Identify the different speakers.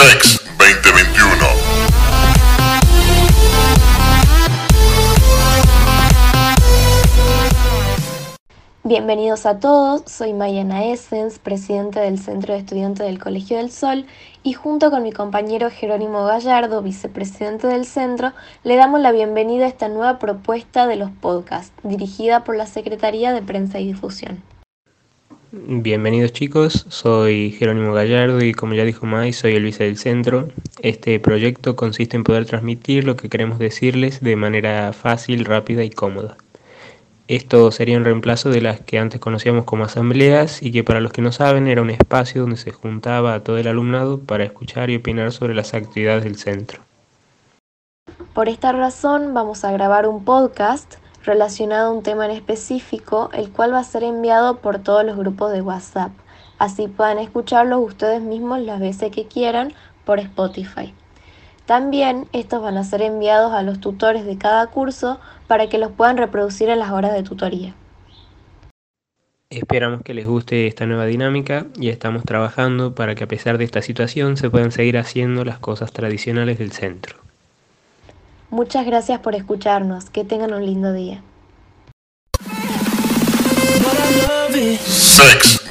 Speaker 1: Sex 2021.
Speaker 2: Bienvenidos a todos, soy Mayana Essens, presidente del Centro de Estudiantes del Colegio del Sol, y junto con mi compañero Jerónimo Gallardo, vicepresidente del centro, le damos la bienvenida a esta nueva propuesta de los podcasts, dirigida por la Secretaría de Prensa y Difusión.
Speaker 3: Bienvenidos chicos, soy Jerónimo Gallardo y como ya dijo May, soy el vice del centro. Este proyecto consiste en poder transmitir lo que queremos decirles de manera fácil, rápida y cómoda. Esto sería un reemplazo de las que antes conocíamos como asambleas y que para los que no saben era un espacio donde se juntaba a todo el alumnado para escuchar y opinar sobre las actividades del centro.
Speaker 2: Por esta razón vamos a grabar un podcast relacionado a un tema en específico, el cual va a ser enviado por todos los grupos de WhatsApp. Así puedan escucharlo ustedes mismos las veces que quieran por Spotify. También estos van a ser enviados a los tutores de cada curso para que los puedan reproducir en las horas de tutoría.
Speaker 3: Esperamos que les guste esta nueva dinámica y estamos trabajando para que a pesar de esta situación se puedan seguir haciendo las cosas tradicionales del centro.
Speaker 2: Muchas gracias por escucharnos, que tengan un lindo día.
Speaker 1: Sex